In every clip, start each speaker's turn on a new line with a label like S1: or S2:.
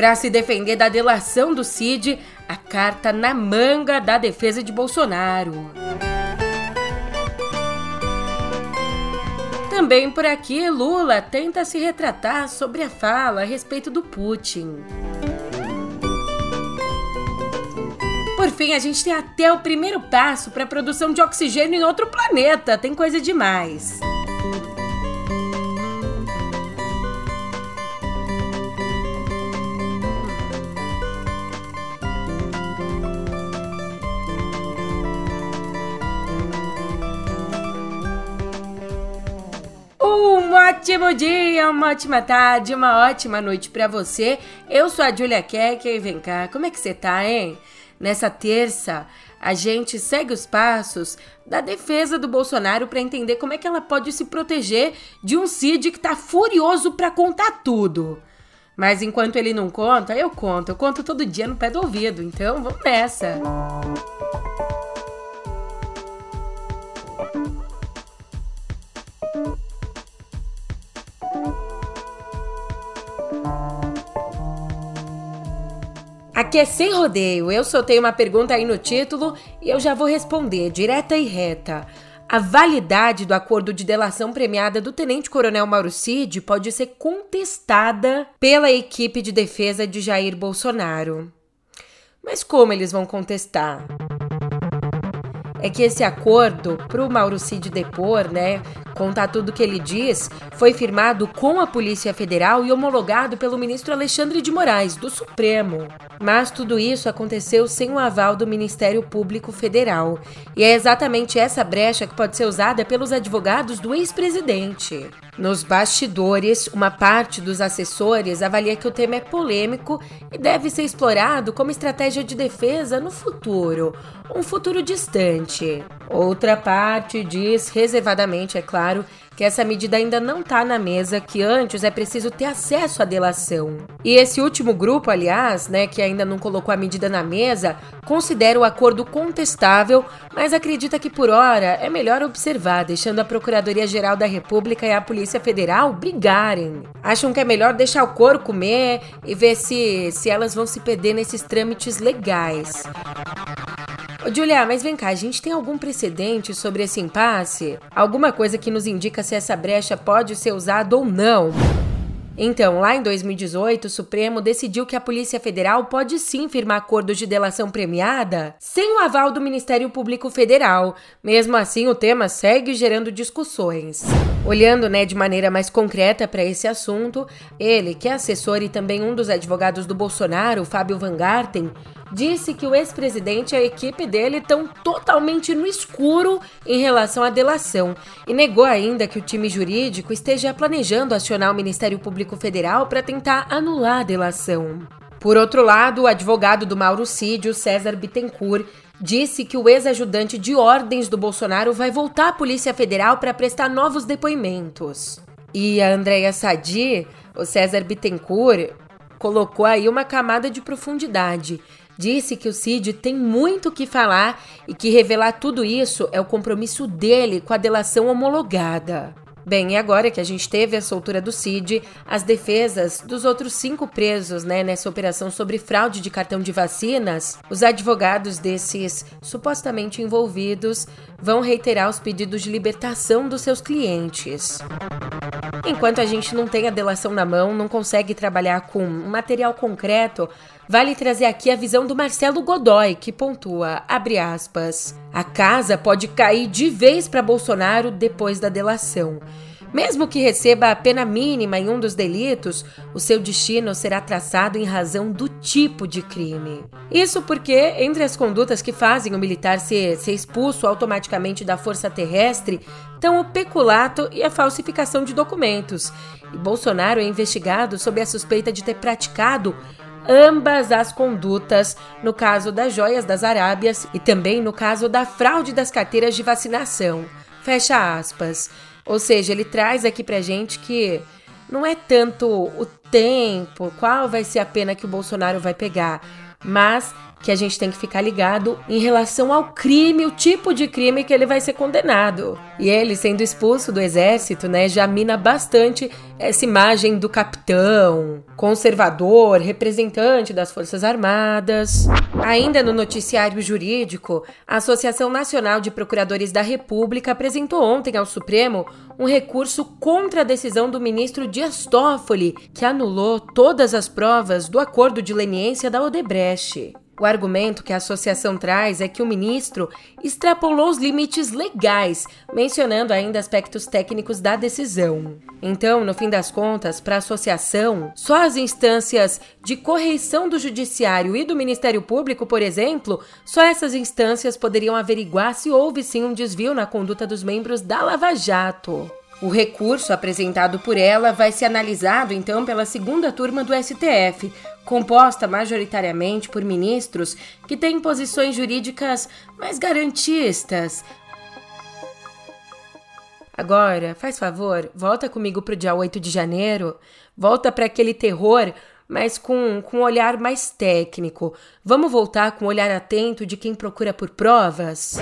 S1: Para se defender da delação do Cid, a carta na manga da defesa de Bolsonaro. Também por aqui, Lula tenta se retratar sobre a fala a respeito do Putin. Por fim, a gente tem até o primeiro passo para a produção de oxigênio em outro planeta. Tem coisa demais. Ótimo dia, uma ótima tarde, uma ótima noite para você. Eu sou a Julia Keck e vem cá, como é que você tá, hein? Nessa terça, a gente segue os passos da defesa do Bolsonaro para entender como é que ela pode se proteger de um Cid que tá furioso para contar tudo. Mas enquanto ele não conta, eu conto. Eu conto todo dia no pé do ouvido. Então, vamos nessa. Música Aqui é sem rodeio. Eu soltei uma pergunta aí no título e eu já vou responder, direta e reta. A validade do acordo de delação premiada do tenente-coronel Mauro Cid pode ser contestada pela equipe de defesa de Jair Bolsonaro. Mas como eles vão contestar? É que esse acordo para o Mauro Cid depor, né, contar tudo o que ele diz, foi firmado com a Polícia Federal e homologado pelo ministro Alexandre de Moraes, do Supremo. Mas tudo isso aconteceu sem o aval do Ministério Público Federal. E é exatamente essa brecha que pode ser usada pelos advogados do ex-presidente. Nos bastidores, uma parte dos assessores avalia que o tema é polêmico e deve ser explorado como estratégia de defesa no futuro, um futuro distante. Outra parte diz, reservadamente, é claro, que essa medida ainda não está na mesa, que antes é preciso ter acesso à delação. E esse último grupo, aliás, né, que ainda não colocou a medida na mesa, considera o acordo contestável, mas acredita que por hora é melhor observar, deixando a Procuradoria-Geral da República e a Polícia Federal brigarem. Acham que é melhor deixar o couro comer e ver se, se elas vão se perder nesses trâmites legais. Ô, Julia, mas vem cá, a gente tem algum precedente sobre esse impasse? Alguma coisa que nos indica se essa brecha pode ser usada ou não? Então, lá em 2018, o Supremo decidiu que a Polícia Federal pode sim firmar acordos de delação premiada sem o aval do Ministério Público Federal. Mesmo assim, o tema segue gerando discussões. Olhando, né, de maneira mais concreta para esse assunto, ele, que é assessor e também um dos advogados do Bolsonaro, Fábio Van Garten, disse que o ex-presidente e a equipe dele estão totalmente no escuro em relação à delação e negou ainda que o time jurídico esteja planejando acionar o Ministério Público Federal para tentar anular a delação. Por outro lado, o advogado do Mauro Cid, César Bittencourt, disse que o ex-ajudante de ordens do Bolsonaro vai voltar à Polícia Federal para prestar novos depoimentos. E a Andréia Sadi, o César Bittencourt, colocou aí uma camada de profundidade disse que o Cid tem muito que falar e que revelar tudo isso é o compromisso dele com a delação homologada. Bem, e agora que a gente teve a soltura do Cid, as defesas dos outros cinco presos né, nessa operação sobre fraude de cartão de vacinas, os advogados desses supostamente envolvidos vão reiterar os pedidos de libertação dos seus clientes. Enquanto a gente não tem a delação na mão, não consegue trabalhar com material concreto, vale trazer aqui a visão do Marcelo Godoy, que pontua, abre aspas, a casa pode cair de vez para Bolsonaro depois da delação. Mesmo que receba a pena mínima em um dos delitos, o seu destino será traçado em razão do tipo de crime. Isso porque, entre as condutas que fazem o militar ser, ser expulso automaticamente da força terrestre, estão o peculato e a falsificação de documentos. E Bolsonaro é investigado sob a suspeita de ter praticado ambas as condutas no caso das joias das Arábias e também no caso da fraude das carteiras de vacinação. Fecha aspas. Ou seja, ele traz aqui pra gente que não é tanto o tempo, qual vai ser a pena que o Bolsonaro vai pegar, mas que a gente tem que ficar ligado em relação ao crime, o tipo de crime que ele vai ser condenado. E ele, sendo expulso do exército, né, já mina bastante essa imagem do capitão, conservador, representante das Forças Armadas. Ainda no noticiário jurídico, a Associação Nacional de Procuradores da República apresentou ontem ao Supremo um recurso contra a decisão do ministro Dias Toffoli, que anulou todas as provas do acordo de leniência da Odebrecht. O argumento que a associação traz é que o ministro extrapolou os limites legais, mencionando ainda aspectos técnicos da decisão. Então, no fim das contas, para a associação, só as instâncias de correição do Judiciário e do Ministério Público, por exemplo, só essas instâncias poderiam averiguar se houve sim um desvio na conduta dos membros da Lava Jato. O recurso apresentado por ela vai ser analisado então pela segunda turma do STF, composta majoritariamente por ministros que têm posições jurídicas mais garantistas. Agora, faz favor, volta comigo para o dia 8 de janeiro, volta para aquele terror, mas com, com um olhar mais técnico. Vamos voltar com um olhar atento de quem procura por provas?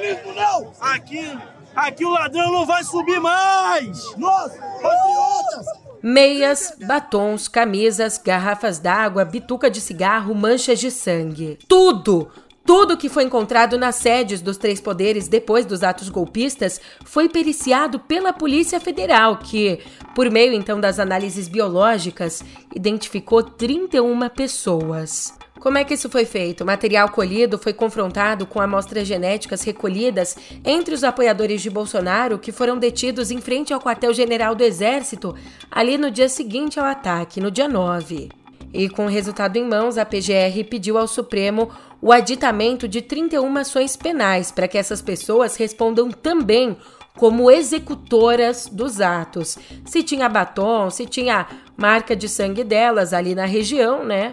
S2: Comunismo não! Aqui, aqui o ladrão não vai subir mais!
S3: Nós, patriotas!
S1: Meias, batons, camisas, garrafas d'água, bituca de cigarro, manchas de sangue. Tudo! Tudo que foi encontrado nas sedes dos três poderes depois dos atos golpistas foi periciado pela Polícia Federal, que, por meio então das análises biológicas, identificou 31 pessoas. Como é que isso foi feito? O material colhido foi confrontado com amostras genéticas recolhidas entre os apoiadores de Bolsonaro que foram detidos em frente ao quartel-general do Exército ali no dia seguinte ao ataque, no dia 9. E com o resultado em mãos, a PGR pediu ao Supremo o aditamento de 31 ações penais para que essas pessoas respondam também como executoras dos atos. Se tinha batom, se tinha marca de sangue delas ali na região, né?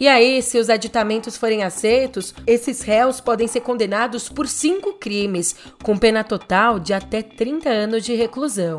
S1: E aí, se os aditamentos forem aceitos, esses réus podem ser condenados por cinco crimes, com pena total de até 30 anos de reclusão.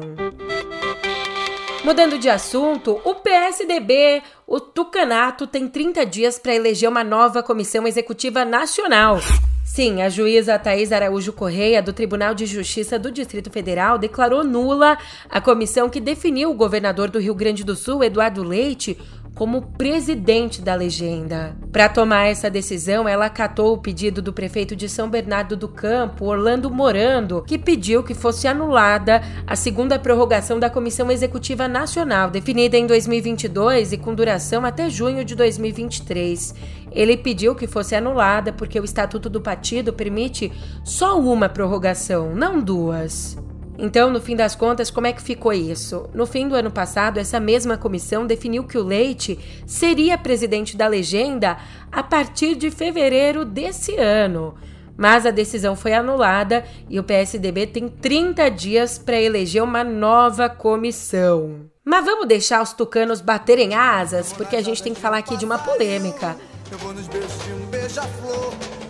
S1: Mudando de assunto, o PSDB, o Tucanato, tem 30 dias para eleger uma nova comissão executiva nacional. Sim, a juíza Thais Araújo Correia, do Tribunal de Justiça do Distrito Federal, declarou nula a comissão que definiu o governador do Rio Grande do Sul, Eduardo Leite, como presidente da legenda. Para tomar essa decisão, ela acatou o pedido do prefeito de São Bernardo do Campo, Orlando Morando, que pediu que fosse anulada a segunda prorrogação da Comissão Executiva Nacional, definida em 2022 e com duração até junho de 2023. Ele pediu que fosse anulada porque o Estatuto do Partido permite só uma prorrogação, não duas. Então, no fim das contas, como é que ficou isso? No fim do ano passado, essa mesma comissão definiu que o Leite seria presidente da legenda a partir de fevereiro desse ano. Mas a decisão foi anulada e o PSDB tem 30 dias para eleger uma nova comissão. Mas vamos deixar os tucanos baterem asas, porque a gente tem que falar aqui de uma polêmica. Eu vou nos beijinhos, beija-flor.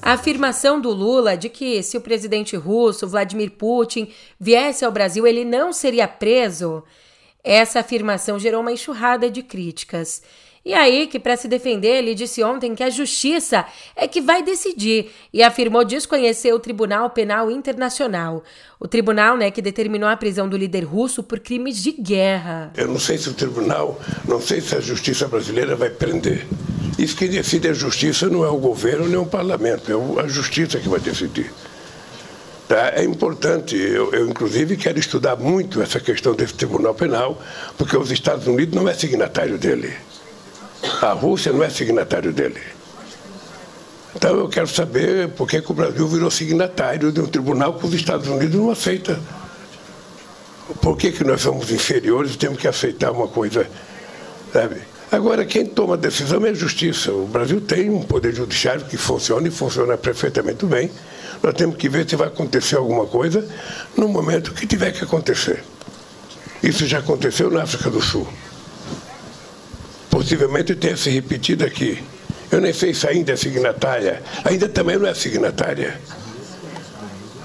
S1: A afirmação do Lula de que se o presidente russo Vladimir Putin viesse ao Brasil ele não seria preso, essa afirmação gerou uma enxurrada de críticas. E aí que, para se defender, ele disse ontem que a justiça é que vai decidir e afirmou desconhecer o Tribunal Penal Internacional. O tribunal, né, que determinou a prisão do líder russo por crimes de guerra.
S4: Eu não sei se o tribunal, não sei se a justiça brasileira vai prender. Isso que decide a justiça não é o governo nem o parlamento, é a justiça que vai decidir. Tá? É importante, eu, eu, inclusive quero estudar muito essa questão desse Tribunal Penal, porque os Estados Unidos não é signatário dele. A Rússia não é signatário dele. Então eu quero saber por que, que o Brasil virou signatário de um tribunal que os Estados Unidos não aceita. Por que, que nós somos inferiores e temos que aceitar uma coisa, sabe? Agora, quem toma a decisão é a justiça. O Brasil tem um poder judiciário que funciona e funciona perfeitamente bem. Nós temos que ver se vai acontecer alguma coisa no momento que tiver que acontecer. Isso já aconteceu na África do Sul. Possivelmente tenha se repetido aqui. Eu nem sei se ainda é signatária. Ainda também não é signatária.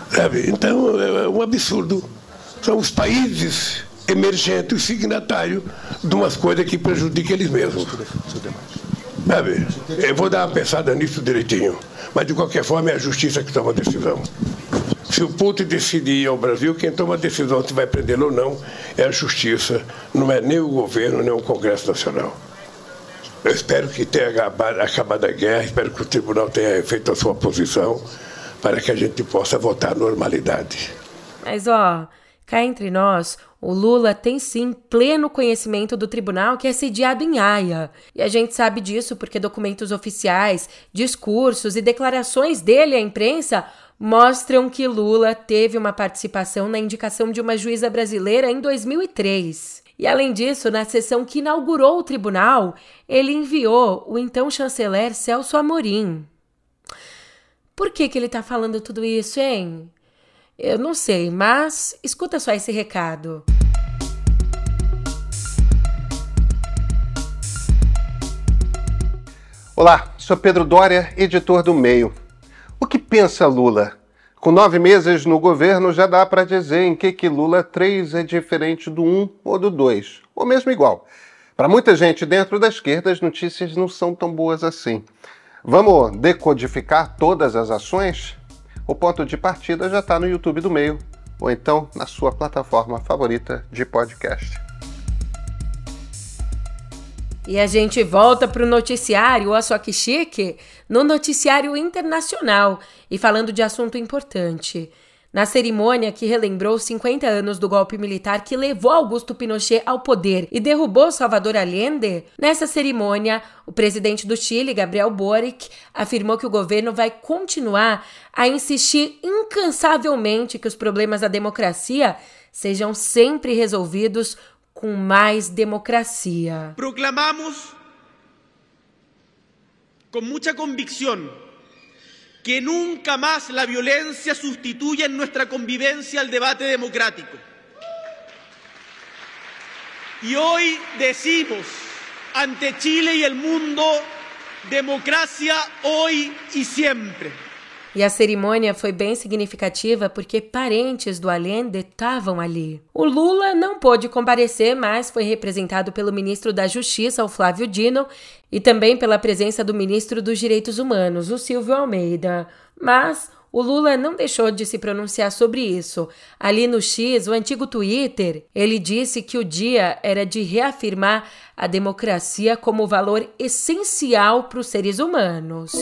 S4: Sabe? Então, é um absurdo são os países emergentes signatários de umas coisas que prejudicam eles mesmos. Sabe? Eu vou dar uma pensada nisso direitinho. Mas, de qualquer forma, é a justiça que toma a decisão. Se o Putin decidir ir ao Brasil, quem toma a decisão se vai prendê-lo ou não é a justiça, não é nem o governo, nem o Congresso Nacional. Eu espero que tenha acabado a guerra, espero que o tribunal tenha feito a sua posição para que a gente possa votar normalidade.
S1: Mas, ó, cá entre nós, o Lula tem sim pleno conhecimento do tribunal que é sediado em Haia. E a gente sabe disso porque documentos oficiais, discursos e declarações dele à imprensa mostram que Lula teve uma participação na indicação de uma juíza brasileira em 2003. E além disso, na sessão que inaugurou o tribunal, ele enviou o então chanceler Celso Amorim. Por que, que ele está falando tudo isso, hein? Eu não sei, mas escuta só esse recado.
S5: Olá, sou Pedro Dória, editor do Meio. O que pensa Lula? Com nove meses no governo, já dá para dizer em que, que Lula 3 é diferente do 1 ou do 2, ou mesmo igual. Para muita gente dentro da esquerda, as notícias não são tão boas assim. Vamos decodificar todas as ações? O ponto de partida já está no YouTube do Meio, ou então na sua plataforma favorita de podcast.
S1: E a gente volta para o noticiário, ó só que chique, no noticiário internacional e falando de assunto importante. Na cerimônia que relembrou 50 anos do golpe militar que levou Augusto Pinochet ao poder e derrubou Salvador Allende, nessa cerimônia, o presidente do Chile, Gabriel Boric, afirmou que o governo vai continuar a insistir incansavelmente que os problemas da democracia sejam sempre resolvidos com mais democracia.
S2: Proclamamos con mucha convicción que nunca más la violencia sustituya en nuestra convivencia al debate democrático. Y hoy decimos ante Chile y el mundo, democracia hoy y siempre.
S1: E a cerimônia foi bem significativa porque parentes do Allende estavam ali. O Lula não pôde comparecer, mas foi representado pelo ministro da Justiça, o Flávio Dino, e também pela presença do ministro dos Direitos Humanos, o Silvio Almeida. Mas o Lula não deixou de se pronunciar sobre isso. Ali no X, o antigo Twitter, ele disse que o dia era de reafirmar a democracia como valor essencial para os seres humanos.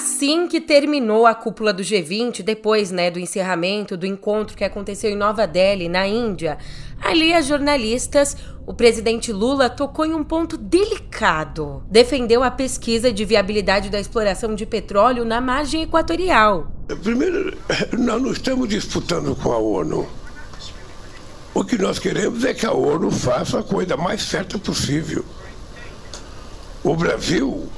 S1: Assim que terminou a cúpula do G20, depois né, do encerramento do encontro que aconteceu em Nova Delhi, na Índia, ali as jornalistas, o presidente Lula tocou em um ponto delicado. Defendeu a pesquisa de viabilidade da exploração de petróleo na margem equatorial.
S4: Primeiro, nós não estamos disputando com a ONU. O que nós queremos é que a ONU faça a coisa mais certa possível. O Brasil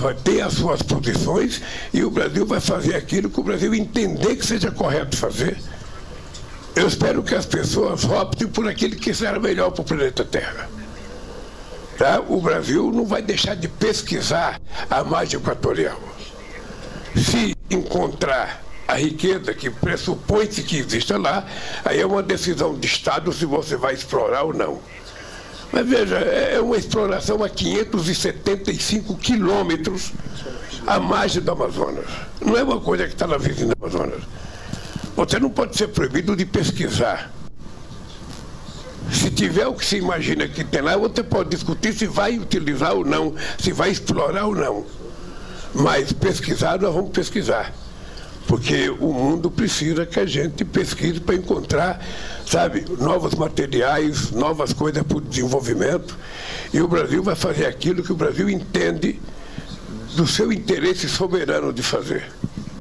S4: vai ter as suas posições e o Brasil vai fazer aquilo que o Brasil entender que seja correto fazer. Eu espero que as pessoas optem por aquilo que será melhor para o planeta Terra. Tá? O Brasil não vai deixar de pesquisar a margem equatorial. Se encontrar a riqueza que pressupõe-se que exista lá, aí é uma decisão de Estado se você vai explorar ou não. Mas veja, é uma exploração a 575 quilômetros à margem do Amazonas. Não é uma coisa que está na vizinha do Amazonas. Você não pode ser proibido de pesquisar. Se tiver o que se imagina que tem lá, você pode discutir se vai utilizar ou não, se vai explorar ou não. Mas pesquisar, nós vamos pesquisar porque o mundo precisa que a gente pesquise para encontrar, sabe, novos materiais, novas coisas para o desenvolvimento. E o Brasil vai fazer aquilo que o Brasil entende do seu interesse soberano de fazer.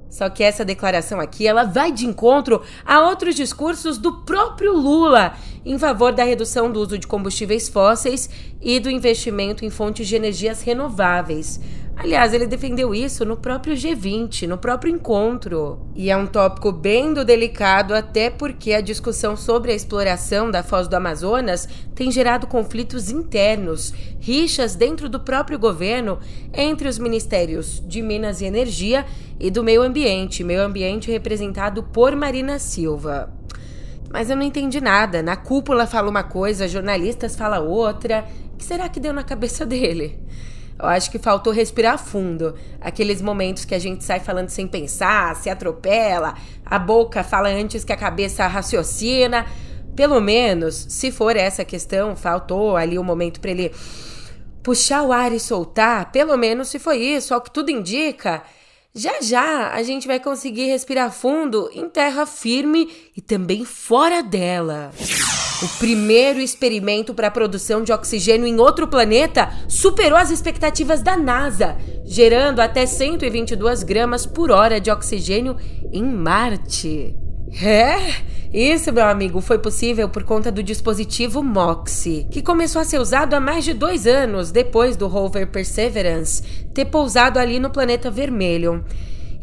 S1: Só que essa declaração aqui, ela vai de encontro a outros discursos do próprio Lula em favor da redução do uso de combustíveis fósseis e do investimento em fontes de energias renováveis. Aliás, ele defendeu isso no próprio G20, no próprio encontro. E é um tópico bem do delicado, até porque a discussão sobre a exploração da foz do Amazonas tem gerado conflitos internos, rixas dentro do próprio governo entre os ministérios de Minas e Energia e do Meio Ambiente, meio ambiente representado por Marina Silva. Mas eu não entendi nada. Na cúpula fala uma coisa, jornalistas fala outra. O que será que deu na cabeça dele? Eu acho que faltou respirar fundo. Aqueles momentos que a gente sai falando sem pensar, se atropela, a boca fala antes que a cabeça raciocina. Pelo menos, se for essa questão, faltou ali o um momento para ele puxar o ar e soltar. Pelo menos se foi isso, ao que tudo indica. Já já a gente vai conseguir respirar fundo em terra firme e também fora dela. O primeiro experimento para a produção de oxigênio em outro planeta superou as expectativas da NASA, gerando até 122 gramas por hora de oxigênio em Marte. É, isso, meu amigo, foi possível por conta do dispositivo MOXIE, que começou a ser usado há mais de dois anos depois do rover Perseverance ter pousado ali no planeta vermelho.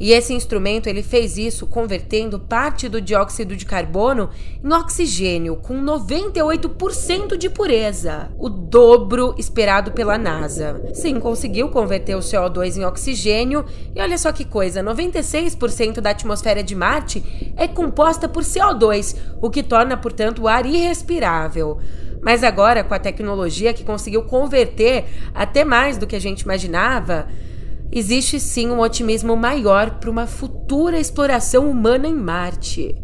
S1: E esse instrumento ele fez isso convertendo parte do dióxido de carbono em oxigênio com 98% de pureza, o dobro esperado pela NASA. Sim, conseguiu converter o CO2 em oxigênio e olha só que coisa, 96% da atmosfera de Marte é composta por CO2, o que torna, portanto, o ar irrespirável. Mas agora, com a tecnologia que conseguiu converter até mais do que a gente imaginava, existe sim um otimismo maior para uma futura exploração humana em Marte.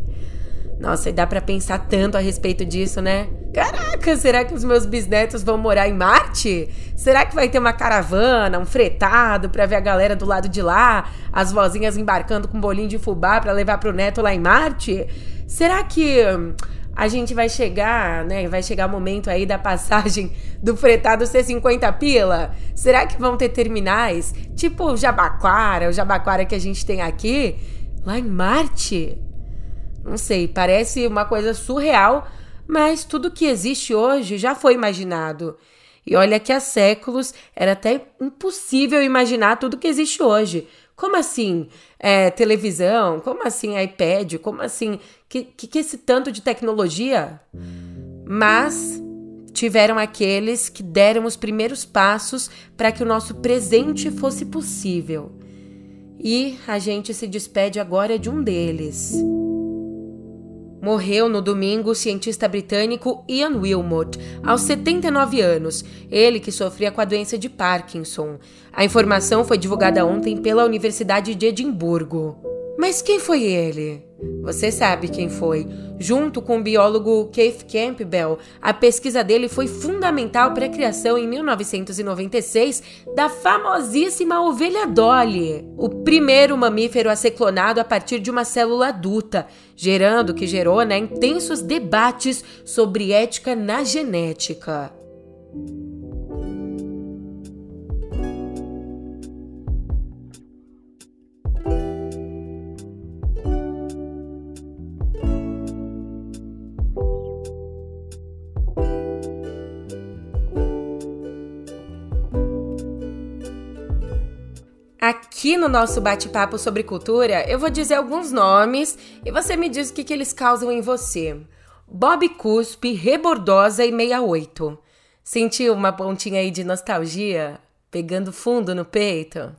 S1: Nossa, e dá para pensar tanto a respeito disso, né? Caraca, será que os meus bisnetos vão morar em Marte? Será que vai ter uma caravana, um fretado para ver a galera do lado de lá, as vozinhas embarcando com um bolinho de fubá para levar pro neto lá em Marte? Será que a gente vai chegar, né? Vai chegar o momento aí da passagem do fretado ser 50 pila? Será que vão ter terminais? Tipo o Jabaquara, o Jabaquara que a gente tem aqui, lá em Marte? Não sei, parece uma coisa surreal, mas tudo que existe hoje já foi imaginado. E olha que há séculos era até impossível imaginar tudo que existe hoje. Como assim é, televisão? Como assim iPad? Como assim? Que, que, que esse tanto de tecnologia? Mas tiveram aqueles que deram os primeiros passos para que o nosso presente fosse possível. E a gente se despede agora de um deles. Morreu no domingo o cientista britânico Ian Wilmot, aos 79 anos, ele que sofria com a doença de Parkinson. A informação foi divulgada ontem pela Universidade de Edimburgo. Mas quem foi ele? Você sabe quem foi. Junto com o biólogo Keith Campbell, a pesquisa dele foi fundamental para a criação em 1996 da famosíssima ovelha Dolly, o primeiro mamífero a ser clonado a partir de uma célula adulta, gerando que gerou né, intensos debates sobre ética na genética. Aqui no nosso bate-papo sobre cultura, eu vou dizer alguns nomes e você me diz o que, que eles causam em você. Bob Cuspe, Rebordosa e 68. Sentiu uma pontinha aí de nostalgia? Pegando fundo no peito?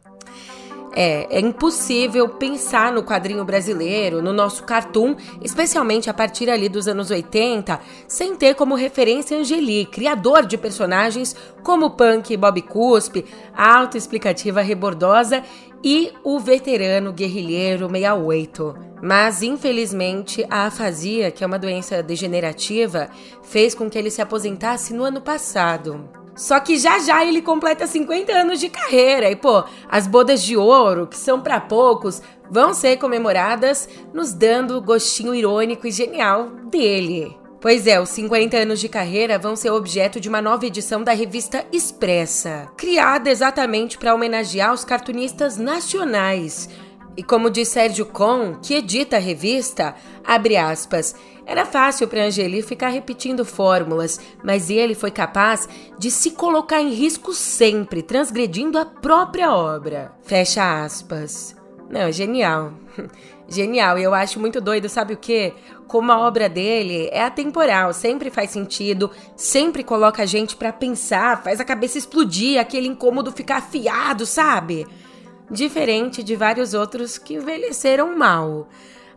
S1: É, é impossível pensar no quadrinho brasileiro, no nosso cartoon, especialmente a partir ali dos anos 80, sem ter como referência Angeli, criador de personagens como Punk Bob Cuspe, a autoexplicativa Rebordosa e o veterano guerrilheiro 68. Mas, infelizmente, a afasia, que é uma doença degenerativa, fez com que ele se aposentasse no ano passado. Só que já já ele completa 50 anos de carreira e, pô, as bodas de ouro, que são para poucos, vão ser comemoradas, nos dando o gostinho irônico e genial dele. Pois é, os 50 anos de carreira vão ser objeto de uma nova edição da revista Expressa, criada exatamente para homenagear os cartunistas nacionais. E como diz Sérgio Con, que edita a revista, abre aspas, era fácil para Angeli ficar repetindo fórmulas, mas ele foi capaz de se colocar em risco sempre, transgredindo a própria obra. Fecha aspas. Não, genial. Genial, e eu acho muito doido, sabe o quê? Como a obra dele é atemporal, sempre faz sentido, sempre coloca a gente para pensar, faz a cabeça explodir, aquele incômodo ficar afiado, sabe? Diferente de vários outros que envelheceram mal.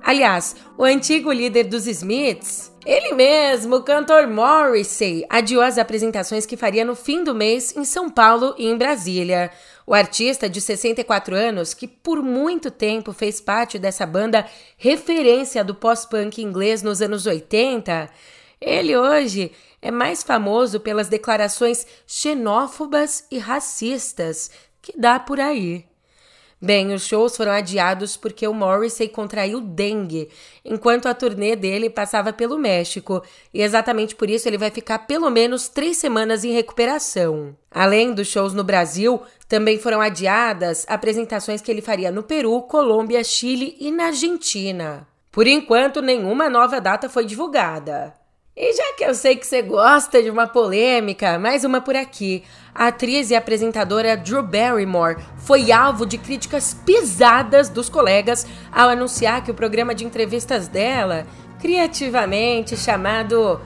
S1: Aliás, o antigo líder dos Smiths, ele mesmo, o cantor Morrissey, adiou as apresentações que faria no fim do mês em São Paulo e em Brasília. O artista de 64 anos, que por muito tempo fez parte dessa banda referência do pós-punk inglês nos anos 80, ele hoje é mais famoso pelas declarações xenófobas e racistas que dá por aí. Bem, os shows foram adiados porque o Morrissey contraiu dengue, enquanto a turnê dele passava pelo México, e exatamente por isso ele vai ficar pelo menos três semanas em recuperação. Além dos shows no Brasil, também foram adiadas apresentações que ele faria no Peru, Colômbia, Chile e na Argentina. Por enquanto, nenhuma nova data foi divulgada. E já que eu sei que você gosta de uma polêmica, mais uma por aqui. A atriz e apresentadora Drew Barrymore foi alvo de críticas pesadas dos colegas ao anunciar que o programa de entrevistas dela, criativamente chamado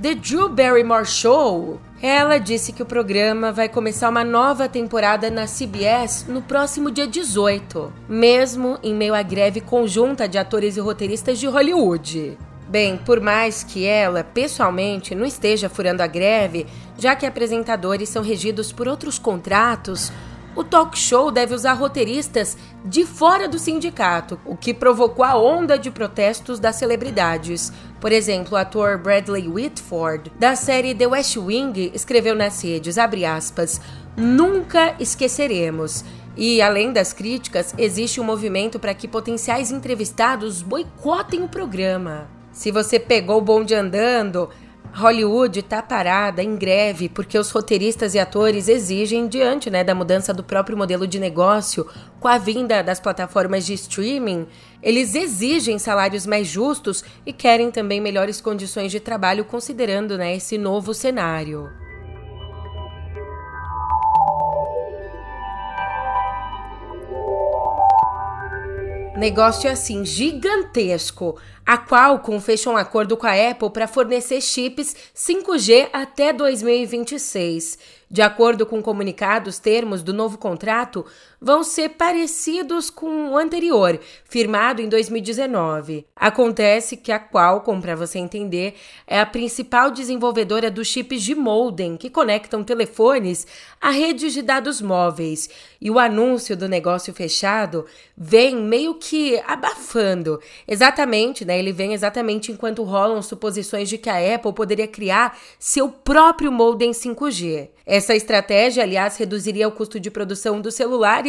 S1: The Drew Barrymore Show, ela disse que o programa vai começar uma nova temporada na CBS no próximo dia 18, mesmo em meio à greve conjunta de atores e roteiristas de Hollywood. Bem, por mais que ela, pessoalmente, não esteja furando a greve, já que apresentadores são regidos por outros contratos, o talk show deve usar roteiristas de fora do sindicato, o que provocou a onda de protestos das celebridades. Por exemplo, o ator Bradley Whitford, da série The West Wing, escreveu nas redes, aspas, Nunca esqueceremos. E, além das críticas, existe um movimento para que potenciais entrevistados boicotem o programa. Se você pegou o bonde andando, Hollywood está parada em greve porque os roteiristas e atores exigem, diante né, da mudança do próprio modelo de negócio, com a vinda das plataformas de streaming, eles exigem salários mais justos e querem também melhores condições de trabalho, considerando né, esse novo cenário. Negócio assim gigantesco. A Qualcomm fechou um acordo com a Apple para fornecer chips 5G até 2026. De acordo com comunicados, termos do novo contrato vão ser parecidos com o anterior, firmado em 2019. Acontece que a Qualcomm, para você entender, é a principal desenvolvedora dos chips de modem que conectam telefones a redes de dados móveis. E o anúncio do negócio fechado vem meio que abafando. Exatamente, né? Ele vem exatamente enquanto rolam suposições de que a Apple poderia criar seu próprio modem 5G. Essa estratégia, aliás, reduziria o custo de produção dos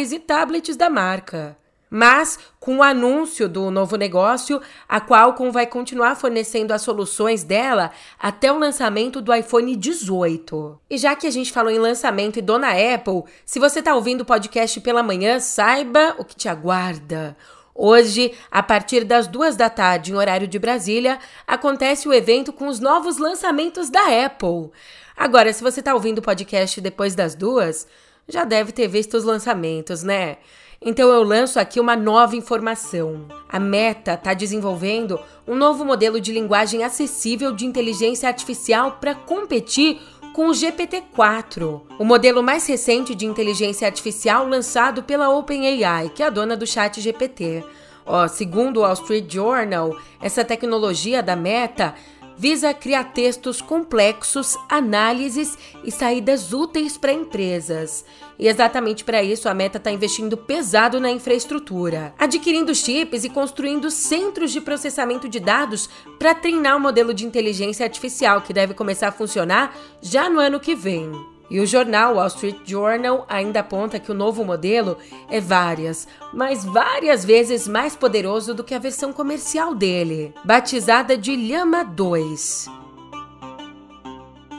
S1: celulares e tablets da marca. Mas, com o anúncio do novo negócio, a Qualcomm vai continuar fornecendo as soluções dela até o lançamento do iPhone 18. E já que a gente falou em lançamento e dona Apple, se você está ouvindo o podcast pela manhã, saiba o que te aguarda. Hoje, a partir das duas da tarde, em horário de Brasília, acontece o evento com os novos lançamentos da Apple. Agora, se você está ouvindo o podcast depois das duas, já deve ter visto os lançamentos, né? Então eu lanço aqui uma nova informação. A Meta está desenvolvendo um novo modelo de linguagem acessível de inteligência artificial para competir com o GPT-4, o modelo mais recente de inteligência artificial lançado pela OpenAI, que é a dona do Chat GPT. Ó, segundo o Wall Street Journal, essa tecnologia da Meta visa criar textos complexos, análises e saídas úteis para empresas. E exatamente para isso a Meta está investindo pesado na infraestrutura, adquirindo chips e construindo centros de processamento de dados para treinar o modelo de inteligência artificial que deve começar a funcionar já no ano que vem. E o jornal Wall Street Journal ainda aponta que o novo modelo é várias, mas várias vezes mais poderoso do que a versão comercial dele, batizada de Llama 2.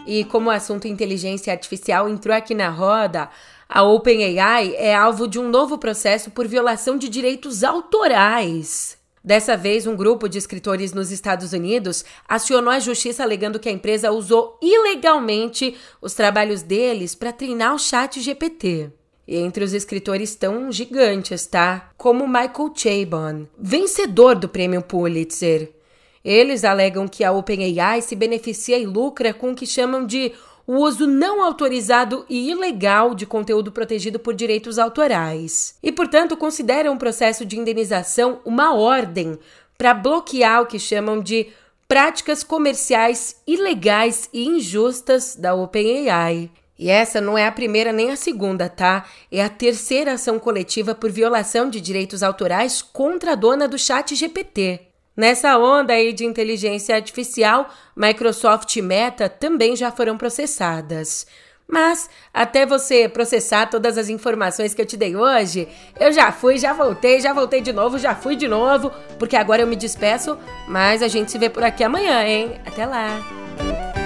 S1: E como o assunto inteligência artificial entrou aqui na roda, A OpenAI é alvo de um novo processo por violação de direitos autorais. Dessa vez, um grupo de escritores nos Estados Unidos acionou a justiça alegando que a empresa usou ilegalmente os trabalhos deles para treinar o chat GPT. E entre os escritores estão gigantes, tá? Como Michael Chabon, vencedor do prêmio Pulitzer. Eles alegam que a OpenAI se beneficia e lucra com o que chamam de o uso não autorizado e ilegal de conteúdo protegido por direitos autorais. E, portanto, consideram o processo de indenização uma ordem para bloquear o que chamam de práticas comerciais ilegais e injustas da OpenAI. E essa não é a primeira nem a segunda, tá? É a terceira ação coletiva por violação de direitos autorais contra a dona do Chat GPT. Nessa onda aí de inteligência artificial, Microsoft e Meta também já foram processadas. Mas até você processar todas as informações que eu te dei hoje, eu já fui, já voltei, já voltei de novo, já fui de novo, porque agora eu me despeço, mas a gente se vê por aqui amanhã, hein? Até lá!